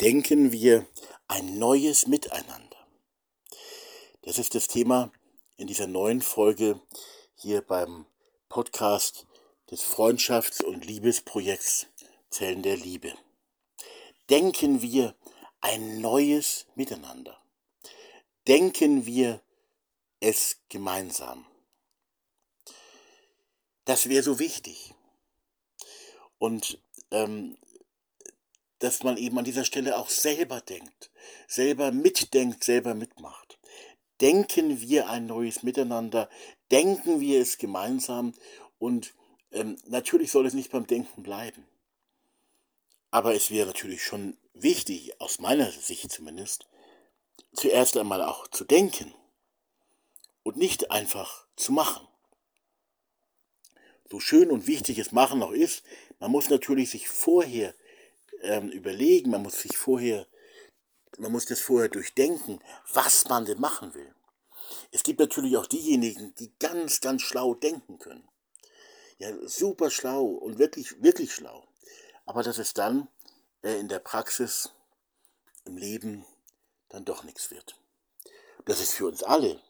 denken wir ein neues Miteinander. Das ist das Thema in dieser neuen Folge hier beim Podcast des Freundschafts- und Liebesprojekts Zellen der Liebe. Denken wir ein neues Miteinander. Denken wir es gemeinsam. Das wäre so wichtig. Und ähm, dass man eben an dieser Stelle auch selber denkt, selber mitdenkt, selber mitmacht. Denken wir ein neues Miteinander, denken wir es gemeinsam und ähm, natürlich soll es nicht beim Denken bleiben. Aber es wäre natürlich schon wichtig, aus meiner Sicht zumindest, zuerst einmal auch zu denken und nicht einfach zu machen. So schön und wichtig es Machen auch ist, man muss natürlich sich vorher ähm, überlegen, man muss sich vorher, man muss das vorher durchdenken, was man denn machen will. Es gibt natürlich auch diejenigen, die ganz, ganz schlau denken können. Ja, super schlau und wirklich, wirklich schlau. Aber dass es dann äh, in der Praxis, im Leben, dann doch nichts wird. Das ist für uns alle,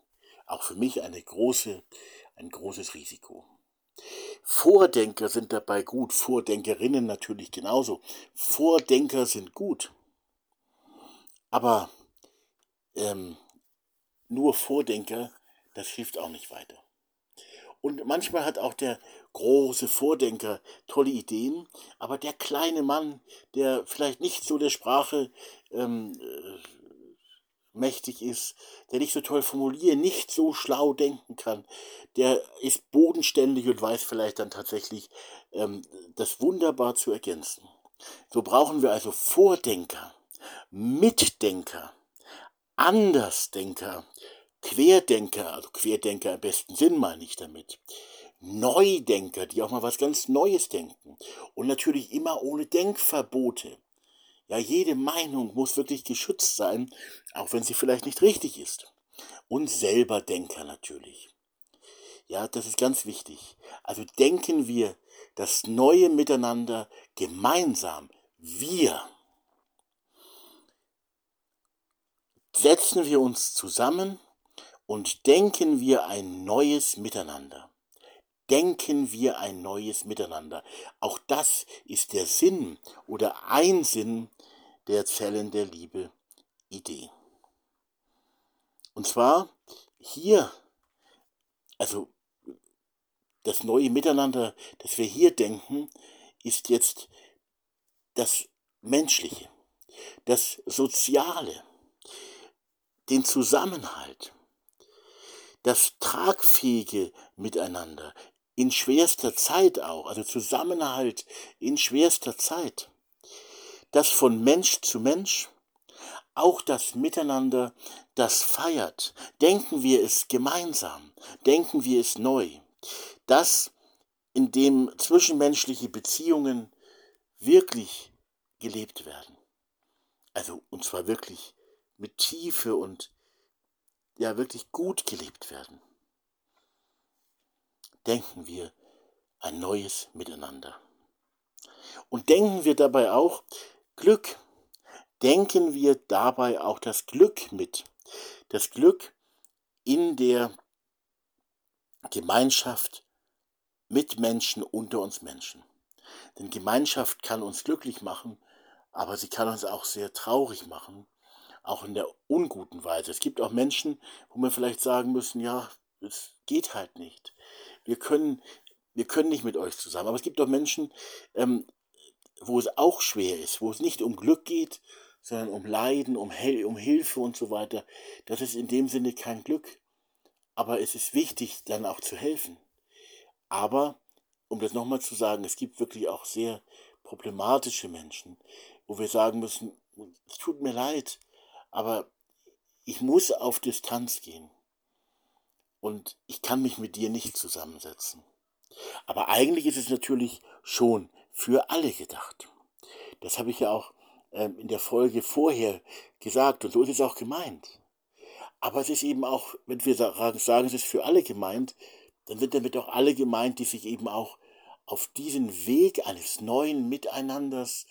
auch für mich, eine große, ein großes Risiko. Vordenker sind dabei gut, Vordenkerinnen natürlich genauso. Vordenker sind gut. Aber ähm, nur Vordenker, das hilft auch nicht weiter. Und manchmal hat auch der große Vordenker tolle Ideen, aber der kleine Mann, der vielleicht nicht so der Sprache ähm, äh, mächtig ist, der nicht so toll formulieren, nicht so schlau denken kann, der ist bodenständig und weiß vielleicht dann tatsächlich ähm, das wunderbar zu ergänzen. So brauchen wir also Vordenker, Mitdenker, Andersdenker, Querdenker, also Querdenker im besten Sinn meine ich damit. Neudenker, die auch mal was ganz Neues denken. Und natürlich immer ohne Denkverbote. Ja, jede Meinung muss wirklich geschützt sein, auch wenn sie vielleicht nicht richtig ist. Und selber Denker natürlich. Ja, das ist ganz wichtig. Also denken wir das neue Miteinander gemeinsam. Wir. Setzen wir uns zusammen und denken wir ein neues Miteinander. Denken wir ein neues Miteinander. Auch das ist der Sinn oder ein Sinn der Zellen der Liebe Idee. Und zwar hier, also das neue Miteinander, das wir hier denken, ist jetzt das Menschliche, das Soziale, den Zusammenhalt, das tragfähige Miteinander, in schwerster Zeit auch, also Zusammenhalt in schwerster Zeit das von Mensch zu Mensch, auch das Miteinander, das feiert. Denken wir es gemeinsam, denken wir es neu. Das, in dem zwischenmenschliche Beziehungen wirklich gelebt werden. Also, und zwar wirklich mit Tiefe und ja, wirklich gut gelebt werden. Denken wir ein neues Miteinander. Und denken wir dabei auch, Glück. Denken wir dabei auch das Glück mit. Das Glück in der Gemeinschaft mit Menschen unter uns Menschen. Denn Gemeinschaft kann uns glücklich machen, aber sie kann uns auch sehr traurig machen, auch in der unguten Weise. Es gibt auch Menschen, wo wir vielleicht sagen müssen, ja, es geht halt nicht. Wir können, wir können nicht mit euch zusammen. Aber es gibt auch Menschen, ähm, wo es auch schwer ist, wo es nicht um Glück geht, sondern um Leiden, um, Hel um Hilfe und so weiter. Das ist in dem Sinne kein Glück. Aber es ist wichtig, dann auch zu helfen. Aber, um das nochmal zu sagen, es gibt wirklich auch sehr problematische Menschen, wo wir sagen müssen, es tut mir leid, aber ich muss auf Distanz gehen. Und ich kann mich mit dir nicht zusammensetzen. Aber eigentlich ist es natürlich schon für alle gedacht. Das habe ich ja auch ähm, in der Folge vorher gesagt und so ist es auch gemeint. Aber es ist eben auch, wenn wir sagen, es ist für alle gemeint, dann sind damit auch alle gemeint, die sich eben auch auf diesen Weg eines neuen Miteinanders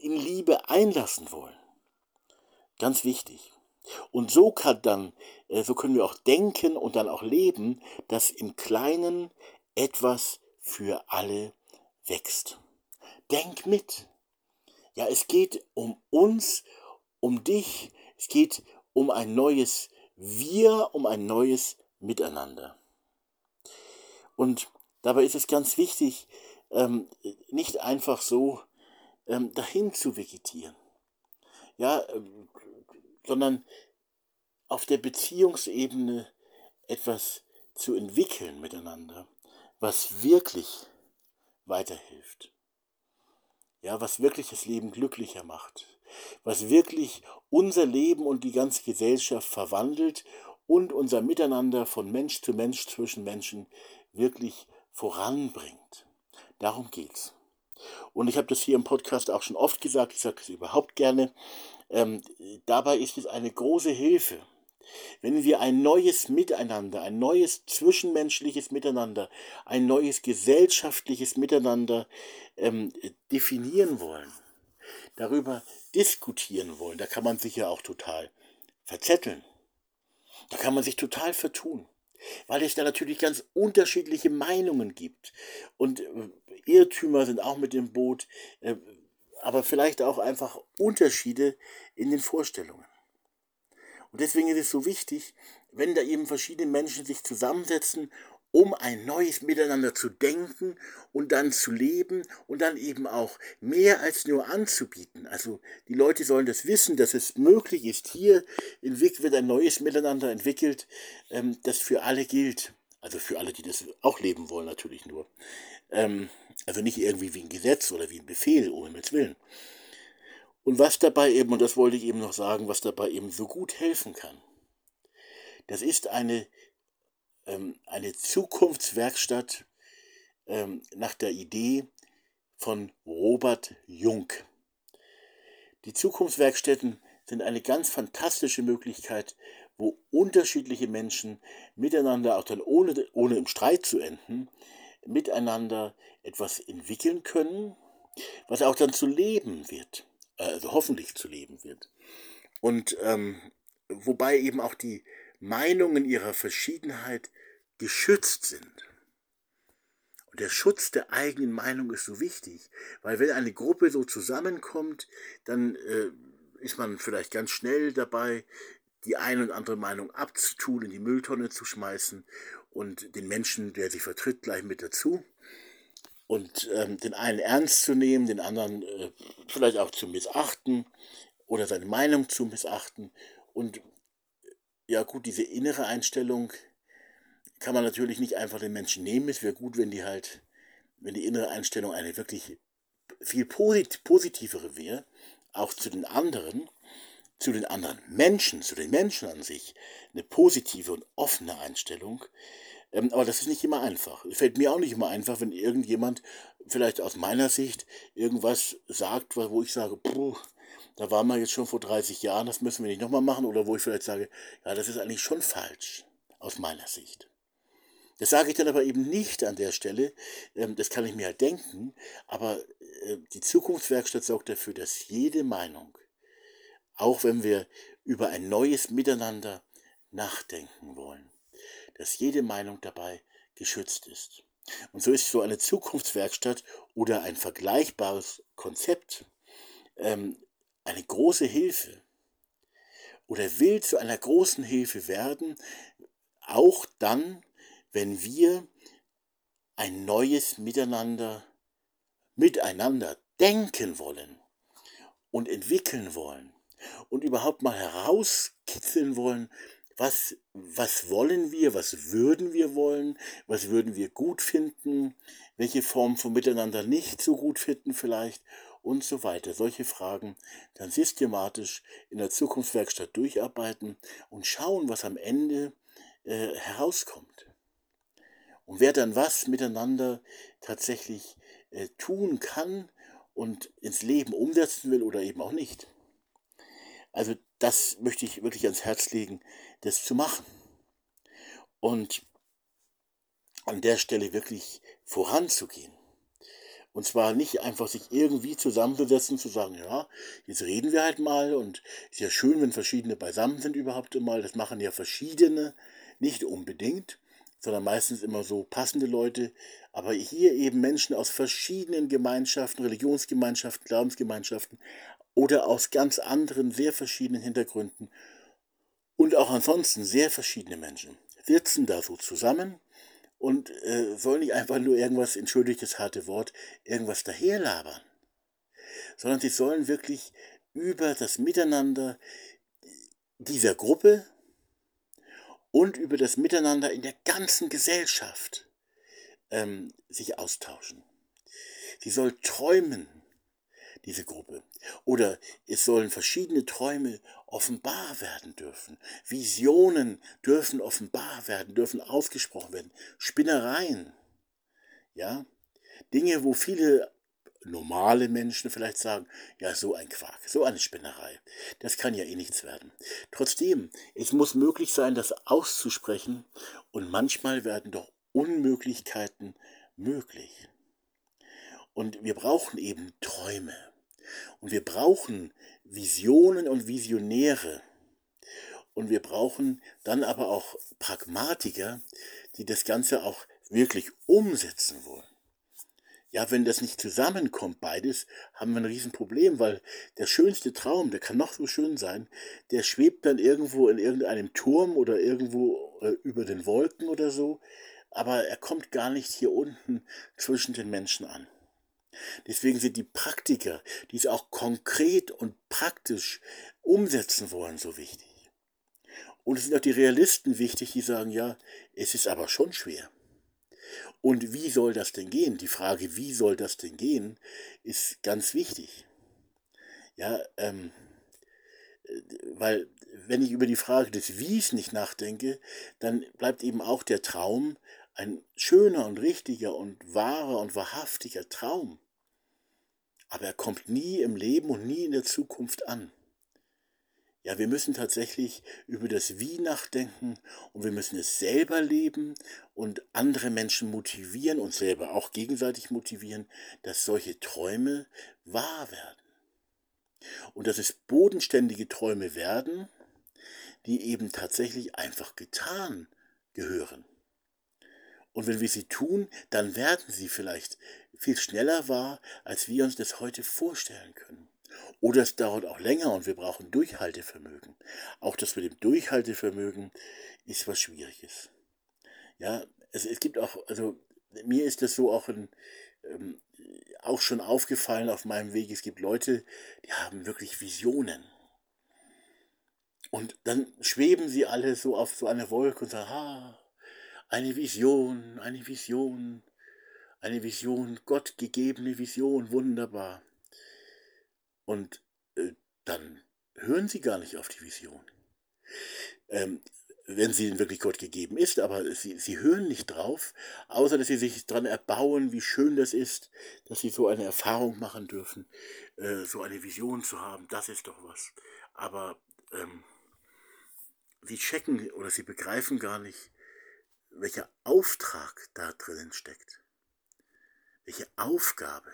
in Liebe einlassen wollen. Ganz wichtig. Und so kann dann, äh, so können wir auch denken und dann auch leben, dass im Kleinen etwas für alle wächst. Denk mit. Ja, es geht um uns, um dich, es geht um ein neues Wir, um ein neues Miteinander. Und dabei ist es ganz wichtig, ähm, nicht einfach so ähm, dahin zu vegetieren. Ja, ähm, sondern auf der Beziehungsebene etwas zu entwickeln miteinander, was wirklich weiterhilft. Ja, was wirklich das Leben glücklicher macht, was wirklich unser Leben und die ganze Gesellschaft verwandelt und unser Miteinander von Mensch zu Mensch zwischen Menschen wirklich voranbringt. Darum geht's. Und ich habe das hier im Podcast auch schon oft gesagt, ich sage es überhaupt gerne. Ähm, dabei ist es eine große Hilfe, wenn wir ein neues Miteinander, ein neues zwischenmenschliches Miteinander, ein neues gesellschaftliches Miteinander ähm, definieren wollen, darüber diskutieren wollen, da kann man sich ja auch total verzetteln. Da kann man sich total vertun, weil es da natürlich ganz unterschiedliche Meinungen gibt. Und äh, Irrtümer sind auch mit dem Boot, äh, aber vielleicht auch einfach Unterschiede in den Vorstellungen. Und deswegen ist es so wichtig, wenn da eben verschiedene Menschen sich zusammensetzen, um ein neues Miteinander zu denken und dann zu leben und dann eben auch mehr als nur anzubieten. Also die Leute sollen das wissen, dass es möglich ist. Hier wird ein neues Miteinander entwickelt, ähm, das für alle gilt. Also für alle, die das auch leben wollen, natürlich nur. Also nicht irgendwie wie ein Gesetz oder wie ein Befehl, um Himmels Willen. Und was dabei eben, und das wollte ich eben noch sagen, was dabei eben so gut helfen kann, das ist eine, ähm, eine Zukunftswerkstatt ähm, nach der Idee von Robert Jung. Die Zukunftswerkstätten sind eine ganz fantastische Möglichkeit, wo unterschiedliche Menschen miteinander, auch dann ohne, ohne im Streit zu enden, miteinander etwas entwickeln können, was auch dann zu leben wird also hoffentlich zu leben wird. Und ähm, wobei eben auch die Meinungen ihrer Verschiedenheit geschützt sind. Und der Schutz der eigenen Meinung ist so wichtig, weil wenn eine Gruppe so zusammenkommt, dann äh, ist man vielleicht ganz schnell dabei, die eine und andere Meinung abzutun, in die Mülltonne zu schmeißen und den Menschen, der sie vertritt, gleich mit dazu und ähm, den einen ernst zu nehmen, den anderen äh, vielleicht auch zu missachten oder seine Meinung zu missachten. Und ja gut, diese innere Einstellung kann man natürlich nicht einfach den Menschen nehmen. Es wäre gut, wenn die halt, wenn die innere Einstellung eine wirklich viel posit positivere wäre, auch zu den anderen, zu den anderen Menschen, zu den Menschen an sich, eine positive und offene Einstellung, ähm, aber das ist nicht immer einfach. Es fällt mir auch nicht immer einfach, wenn irgendjemand vielleicht aus meiner Sicht irgendwas sagt, wo ich sage, puh, da waren wir jetzt schon vor 30 Jahren, das müssen wir nicht nochmal machen. Oder wo ich vielleicht sage, ja, das ist eigentlich schon falsch, aus meiner Sicht. Das sage ich dann aber eben nicht an der Stelle, ähm, das kann ich mir halt denken, aber äh, die Zukunftswerkstatt sorgt dafür, dass jede Meinung, auch wenn wir über ein neues Miteinander nachdenken wollen, dass jede Meinung dabei geschützt ist. Und so ist so eine Zukunftswerkstatt oder ein vergleichbares Konzept ähm, eine große Hilfe oder will zu einer großen Hilfe werden, auch dann, wenn wir ein neues Miteinander, miteinander denken wollen und entwickeln wollen und überhaupt mal herauskitzeln wollen, was, was wollen wir, was würden wir wollen, was würden wir gut finden, welche Form von Miteinander nicht so gut finden vielleicht und so weiter. Solche Fragen dann systematisch in der Zukunftswerkstatt durcharbeiten und schauen, was am Ende äh, herauskommt. Und wer dann was miteinander tatsächlich äh, tun kann und ins Leben umsetzen will oder eben auch nicht. Also das möchte ich wirklich ans Herz legen, das zu machen. Und an der Stelle wirklich voranzugehen. Und zwar nicht einfach sich irgendwie zusammenzusetzen, zu sagen, ja, jetzt reden wir halt mal und ist ja schön, wenn verschiedene beisammen sind überhaupt einmal. Das machen ja verschiedene, nicht unbedingt, sondern meistens immer so passende Leute. Aber hier eben Menschen aus verschiedenen Gemeinschaften, Religionsgemeinschaften, Glaubensgemeinschaften oder aus ganz anderen, sehr verschiedenen Hintergründen und auch ansonsten sehr verschiedene Menschen sitzen da so zusammen und äh, soll nicht einfach nur irgendwas, entschuldigt das harte Wort, irgendwas daherlabern, sondern sie sollen wirklich über das Miteinander dieser Gruppe und über das Miteinander in der ganzen Gesellschaft ähm, sich austauschen. Sie soll träumen, diese Gruppe. Oder es sollen verschiedene Träume offenbar werden dürfen. Visionen dürfen offenbar werden, dürfen ausgesprochen werden. Spinnereien. Ja? Dinge, wo viele normale Menschen vielleicht sagen, ja, so ein Quark, so eine Spinnerei. Das kann ja eh nichts werden. Trotzdem, es muss möglich sein, das auszusprechen und manchmal werden doch Unmöglichkeiten möglich. Und wir brauchen eben Träume. Und wir brauchen Visionen und Visionäre. Und wir brauchen dann aber auch Pragmatiker, die das Ganze auch wirklich umsetzen wollen. Ja, wenn das nicht zusammenkommt, beides, haben wir ein Riesenproblem, weil der schönste Traum, der kann noch so schön sein, der schwebt dann irgendwo in irgendeinem Turm oder irgendwo äh, über den Wolken oder so, aber er kommt gar nicht hier unten zwischen den Menschen an. Deswegen sind die Praktiker, die es auch konkret und praktisch umsetzen wollen, so wichtig. Und es sind auch die Realisten wichtig, die sagen, ja, es ist aber schon schwer. Und wie soll das denn gehen? Die Frage, wie soll das denn gehen, ist ganz wichtig. Ja, ähm, weil wenn ich über die Frage des Wies nicht nachdenke, dann bleibt eben auch der Traum ein schöner und richtiger und wahrer und wahrhaftiger Traum. Aber er kommt nie im Leben und nie in der Zukunft an. Ja, wir müssen tatsächlich über das Wie nachdenken und wir müssen es selber leben und andere Menschen motivieren und selber auch gegenseitig motivieren, dass solche Träume wahr werden. Und dass es bodenständige Träume werden, die eben tatsächlich einfach getan gehören. Und wenn wir sie tun, dann werden sie vielleicht viel schneller wahr, als wir uns das heute vorstellen können. Oder es dauert auch länger und wir brauchen Durchhaltevermögen. Auch das mit dem Durchhaltevermögen ist was Schwieriges. Ja, es, es gibt auch, also mir ist das so auch, in, ähm, auch schon aufgefallen auf meinem Weg. Es gibt Leute, die haben wirklich Visionen. Und dann schweben sie alle so auf so eine Wolke und sagen, ha, eine Vision, eine Vision, eine Vision, Gott gegebene Vision, wunderbar. Und äh, dann hören sie gar nicht auf die Vision. Ähm, wenn sie wirklich Gott gegeben ist, aber sie, sie hören nicht drauf, außer dass sie sich daran erbauen, wie schön das ist, dass sie so eine Erfahrung machen dürfen, äh, so eine Vision zu haben, das ist doch was. Aber ähm, sie checken oder sie begreifen gar nicht, welcher Auftrag da drinnen steckt, welche Aufgabe.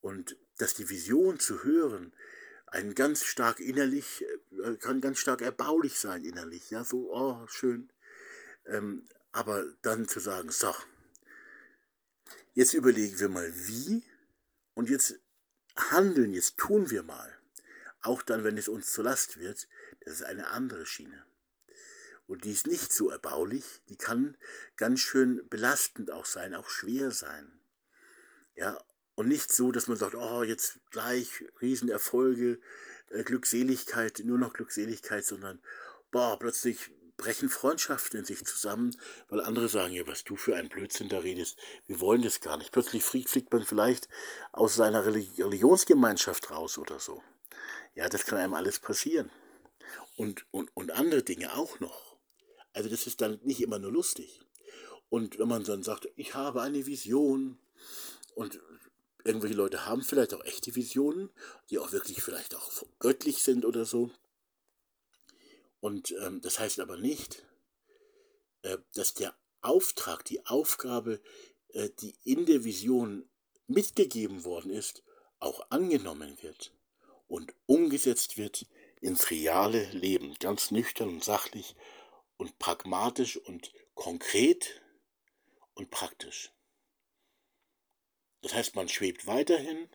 Und dass die Vision zu hören, ein ganz stark innerlich, äh, kann ganz stark erbaulich sein innerlich, ja, so, oh, schön. Ähm, aber dann zu sagen, so, jetzt überlegen wir mal wie und jetzt handeln, jetzt tun wir mal. Auch dann, wenn es uns zur Last wird, das ist eine andere Schiene. Und die ist nicht so erbaulich, die kann ganz schön belastend auch sein, auch schwer sein. Ja, und nicht so, dass man sagt, oh, jetzt gleich Riesenerfolge, äh, Glückseligkeit, nur noch Glückseligkeit, sondern, boah, plötzlich brechen Freundschaften in sich zusammen, weil andere sagen, ja, was du für ein Blödsinn da redest, wir wollen das gar nicht. Plötzlich fliegt man vielleicht aus seiner Religionsgemeinschaft raus oder so. Ja, das kann einem alles passieren. Und, und, und andere Dinge auch noch. Also das ist dann nicht immer nur lustig. Und wenn man dann sagt, ich habe eine Vision und irgendwelche Leute haben vielleicht auch echte Visionen, die auch wirklich vielleicht auch göttlich sind oder so. Und ähm, das heißt aber nicht, äh, dass der Auftrag, die Aufgabe, äh, die in der Vision mitgegeben worden ist, auch angenommen wird und umgesetzt wird ins reale Leben, ganz nüchtern und sachlich und pragmatisch und konkret und praktisch. Das heißt, man schwebt weiterhin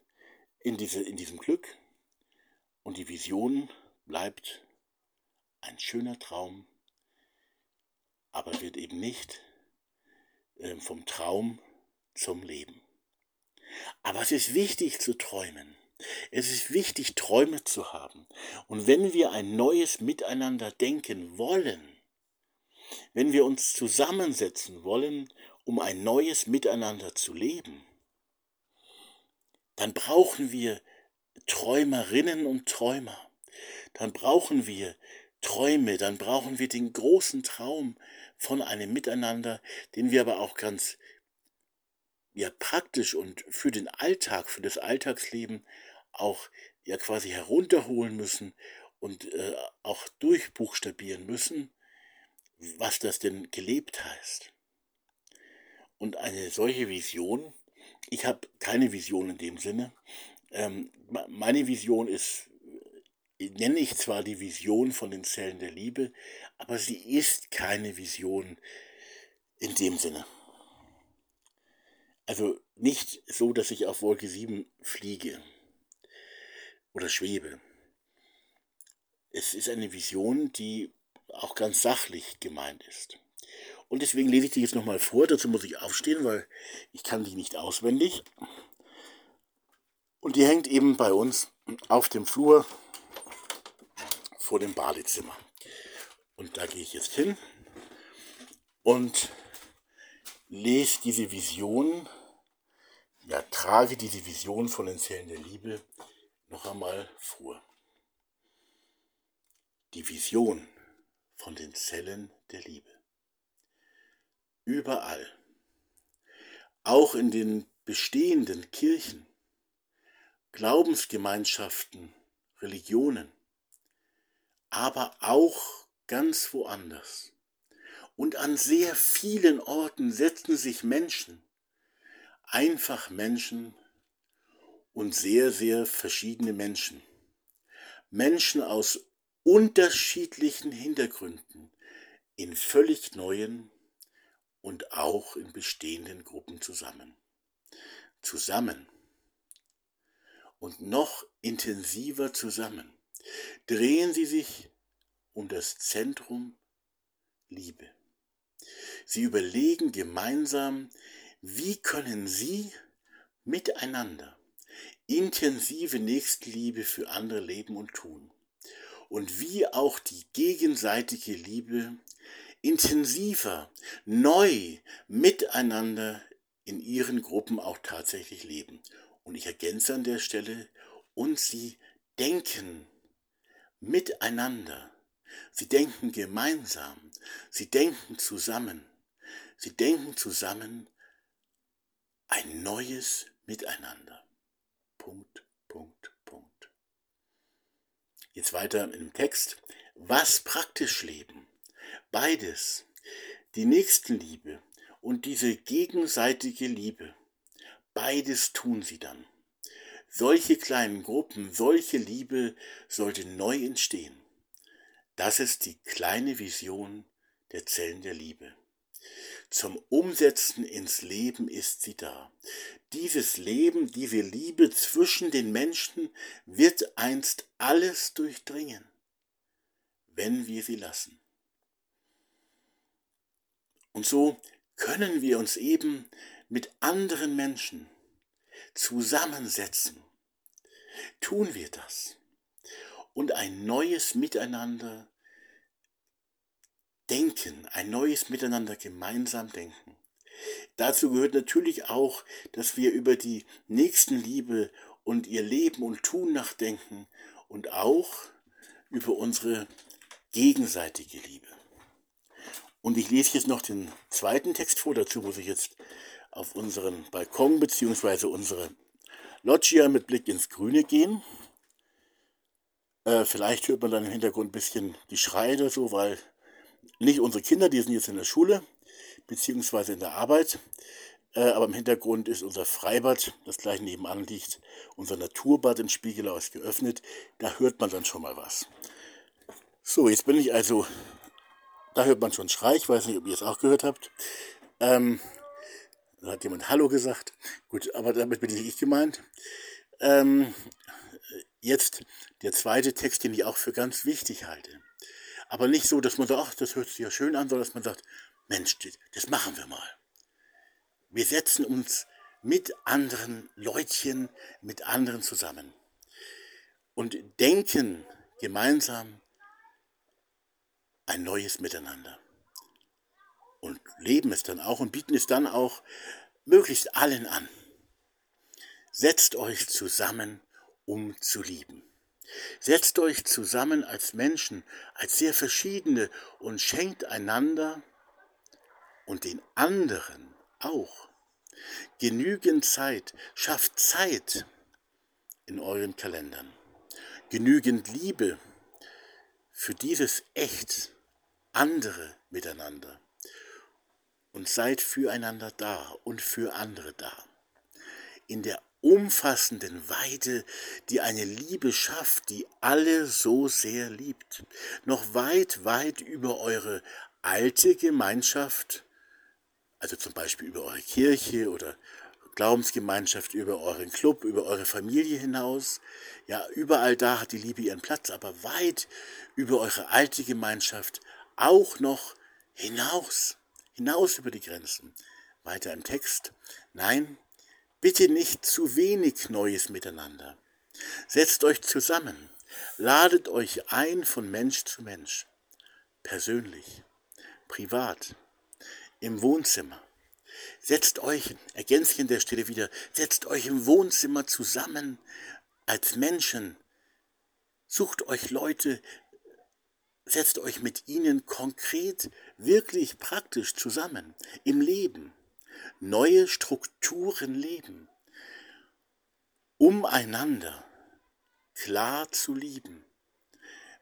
in, diese, in diesem Glück und die Vision bleibt ein schöner Traum, aber wird eben nicht äh, vom Traum zum Leben. Aber es ist wichtig zu träumen. Es ist wichtig, Träume zu haben. Und wenn wir ein neues Miteinander denken wollen, wenn wir uns zusammensetzen wollen, um ein neues Miteinander zu leben, dann brauchen wir Träumerinnen und Träumer. Dann brauchen wir Träume, dann brauchen wir den großen Traum von einem Miteinander, den wir aber auch ganz ja praktisch und für den Alltag, für das Alltagsleben auch ja quasi herunterholen müssen und äh, auch durchbuchstabieren müssen, was das denn gelebt heißt. Und eine solche Vision, ich habe keine Vision in dem Sinne, ähm, meine Vision ist, äh, nenne ich zwar die Vision von den Zellen der Liebe, aber sie ist keine Vision in dem Sinne. Also nicht so, dass ich auf Wolke 7 fliege oder schwebe. Es ist eine Vision, die auch ganz sachlich gemeint ist. Und deswegen lese ich die jetzt nochmal vor. Dazu muss ich aufstehen, weil ich kann die nicht auswendig. Und die hängt eben bei uns auf dem Flur vor dem Badezimmer. Und da gehe ich jetzt hin und lese diese Vision ja, trage diese Vision von den Zellen der Liebe noch einmal vor. Die Vision von den Zellen der Liebe. Überall, auch in den bestehenden Kirchen, Glaubensgemeinschaften, Religionen, aber auch ganz woanders. Und an sehr vielen Orten setzen sich Menschen einfach Menschen und sehr, sehr verschiedene Menschen. Menschen aus unterschiedlichen Hintergründen, in völlig neuen und auch in bestehenden Gruppen zusammen. Zusammen und noch intensiver zusammen drehen sie sich um das Zentrum Liebe. Sie überlegen gemeinsam, wie können Sie miteinander intensive Nächstenliebe für andere leben und tun? Und wie auch die gegenseitige Liebe intensiver, neu miteinander in ihren Gruppen auch tatsächlich leben. Und ich ergänze an der Stelle, und sie denken miteinander. Sie denken gemeinsam. Sie denken zusammen. Sie denken zusammen ein neues Miteinander. Punkt. Jetzt weiter im Text. Was praktisch leben? Beides. Die Nächstenliebe und diese gegenseitige Liebe. Beides tun sie dann. Solche kleinen Gruppen, solche Liebe sollte neu entstehen. Das ist die kleine Vision der Zellen der Liebe. Zum Umsetzen ins Leben ist sie da. Dieses Leben, diese Liebe zwischen den Menschen wird einst alles durchdringen, wenn wir sie lassen. Und so können wir uns eben mit anderen Menschen zusammensetzen. Tun wir das und ein neues Miteinander denken, ein neues Miteinander gemeinsam denken. Dazu gehört natürlich auch, dass wir über die Nächstenliebe und ihr Leben und Tun nachdenken und auch über unsere gegenseitige Liebe. Und ich lese jetzt noch den zweiten Text vor. Dazu muss ich jetzt auf unseren Balkon bzw. unsere Loggia mit Blick ins Grüne gehen. Äh, vielleicht hört man dann im Hintergrund ein bisschen die Schreie oder so, weil nicht unsere Kinder, die sind jetzt in der Schule beziehungsweise in der Arbeit. Äh, aber im Hintergrund ist unser Freibad, das gleich nebenan liegt, unser Naturbad in Spiegelau ist geöffnet. Da hört man dann schon mal was. So, jetzt bin ich also, da hört man schon Schrei, ich weiß nicht, ob ihr es auch gehört habt. Ähm, da hat jemand Hallo gesagt. Gut, aber damit bin ich nicht gemeint. Ähm, jetzt der zweite Text, den ich auch für ganz wichtig halte. Aber nicht so, dass man sagt, ach, das hört sich ja schön an, sondern dass man sagt, Mensch, das machen wir mal. Wir setzen uns mit anderen Leutchen, mit anderen zusammen und denken gemeinsam ein neues Miteinander. Und leben es dann auch und bieten es dann auch möglichst allen an. Setzt euch zusammen, um zu lieben. Setzt euch zusammen als Menschen, als sehr verschiedene und schenkt einander und den anderen auch genügend Zeit, schafft Zeit in euren Kalendern, genügend Liebe für dieses echt andere Miteinander. Und seid füreinander da und für andere da. In der umfassenden Weite, die eine Liebe schafft, die alle so sehr liebt, noch weit, weit über eure alte Gemeinschaft, also zum Beispiel über eure Kirche oder Glaubensgemeinschaft, über euren Club, über eure Familie hinaus. Ja, überall da hat die Liebe ihren Platz, aber weit über eure alte Gemeinschaft auch noch hinaus, hinaus über die Grenzen. Weiter im Text. Nein, bitte nicht zu wenig Neues miteinander. Setzt euch zusammen, ladet euch ein von Mensch zu Mensch, persönlich, privat, im Wohnzimmer. Setzt euch, ergänze ich an der Stelle wieder, setzt euch im Wohnzimmer zusammen als Menschen. Sucht euch Leute, setzt euch mit ihnen konkret, wirklich praktisch zusammen im Leben. Neue Strukturen leben, um einander klar zu lieben,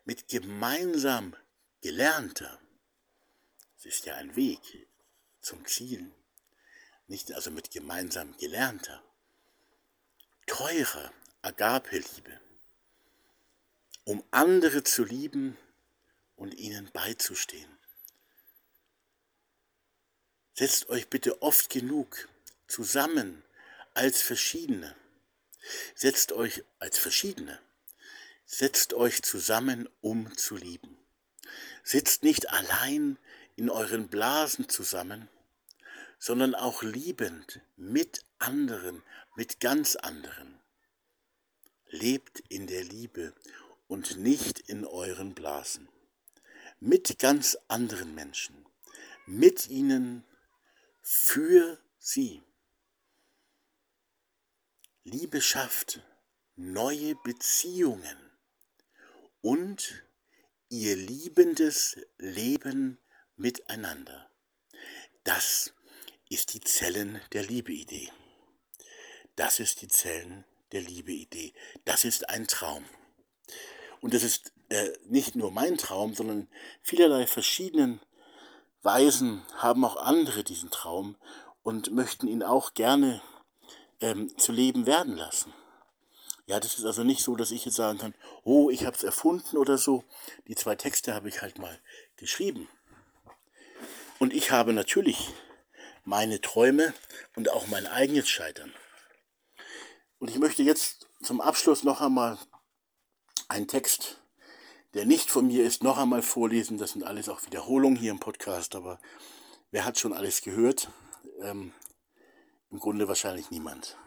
mit gemeinsam gelernter. Es ist ja ein Weg, zum Ziel, nicht also mit gemeinsam gelernter, teurer Agape-Liebe, um andere zu lieben und ihnen beizustehen. Setzt euch bitte oft genug zusammen als Verschiedene. Setzt euch als Verschiedene. Setzt euch zusammen, um zu lieben. Sitzt nicht allein in euren Blasen zusammen, sondern auch liebend mit anderen, mit ganz anderen. Lebt in der Liebe und nicht in euren Blasen. Mit ganz anderen Menschen. Mit ihnen, für sie. Liebe schafft neue Beziehungen und ihr liebendes Leben miteinander. Das ist die Zellen der Liebe-Idee. Das ist die Zellen der Liebe-Idee. Das ist ein Traum. Und das ist äh, nicht nur mein Traum, sondern vielerlei verschiedenen Weisen haben auch andere diesen Traum und möchten ihn auch gerne ähm, zu leben werden lassen. Ja, das ist also nicht so, dass ich jetzt sagen kann, oh, ich habe es erfunden oder so. Die zwei Texte habe ich halt mal geschrieben. Und ich habe natürlich meine Träume und auch mein eigenes Scheitern. Und ich möchte jetzt zum Abschluss noch einmal einen Text, der nicht von mir ist, noch einmal vorlesen. Das sind alles auch Wiederholungen hier im Podcast, aber wer hat schon alles gehört? Ähm, Im Grunde wahrscheinlich niemand.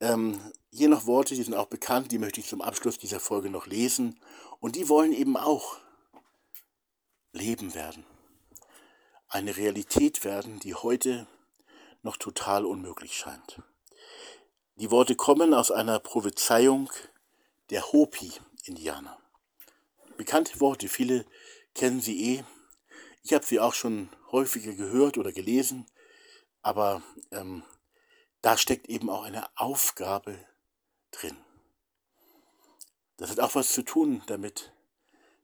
Ähm, hier noch Worte, die sind auch bekannt, die möchte ich zum Abschluss dieser Folge noch lesen. Und die wollen eben auch Leben werden eine Realität werden, die heute noch total unmöglich scheint. Die Worte kommen aus einer Prophezeiung der Hopi-Indianer. Bekannte Worte, viele kennen sie eh. Ich habe sie auch schon häufiger gehört oder gelesen, aber ähm, da steckt eben auch eine Aufgabe drin. Das hat auch was zu tun damit,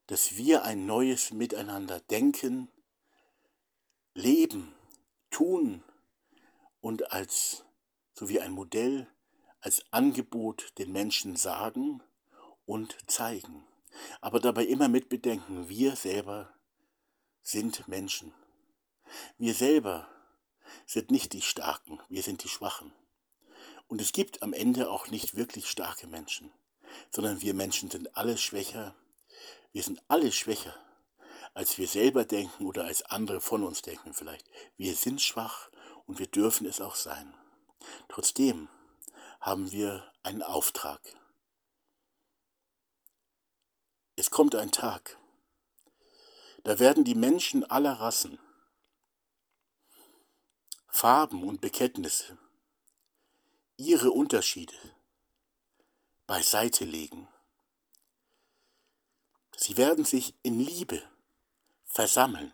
dass wir ein neues Miteinander denken, leben, tun und als sowie ein Modell, als Angebot den Menschen sagen und zeigen. Aber dabei immer mit bedenken, wir selber sind Menschen. Wir selber sind nicht die Starken, wir sind die Schwachen. Und es gibt am Ende auch nicht wirklich starke Menschen, sondern wir Menschen sind alle schwächer. Wir sind alle schwächer, als wir selber denken oder als andere von uns denken vielleicht. Wir sind schwach und wir dürfen es auch sein. Trotzdem haben wir einen Auftrag. Es kommt ein Tag, da werden die Menschen aller Rassen, Farben und Bekenntnisse ihre Unterschiede beiseite legen. Sie werden sich in Liebe versammeln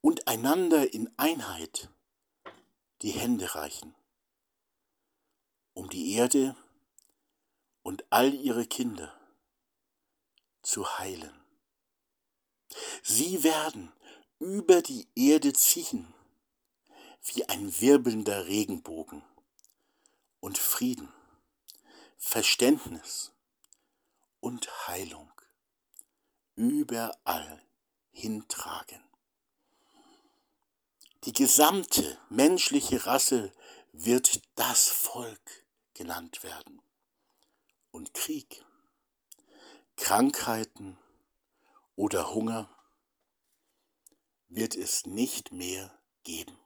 und einander in Einheit die Hände reichen, um die Erde und all ihre Kinder zu heilen. Sie werden über die Erde ziehen wie ein wirbelnder Regenbogen und Frieden, Verständnis und Heilung überall hintragen. Die gesamte menschliche Rasse wird das Volk genannt werden. Und Krieg, Krankheiten oder Hunger wird es nicht mehr geben.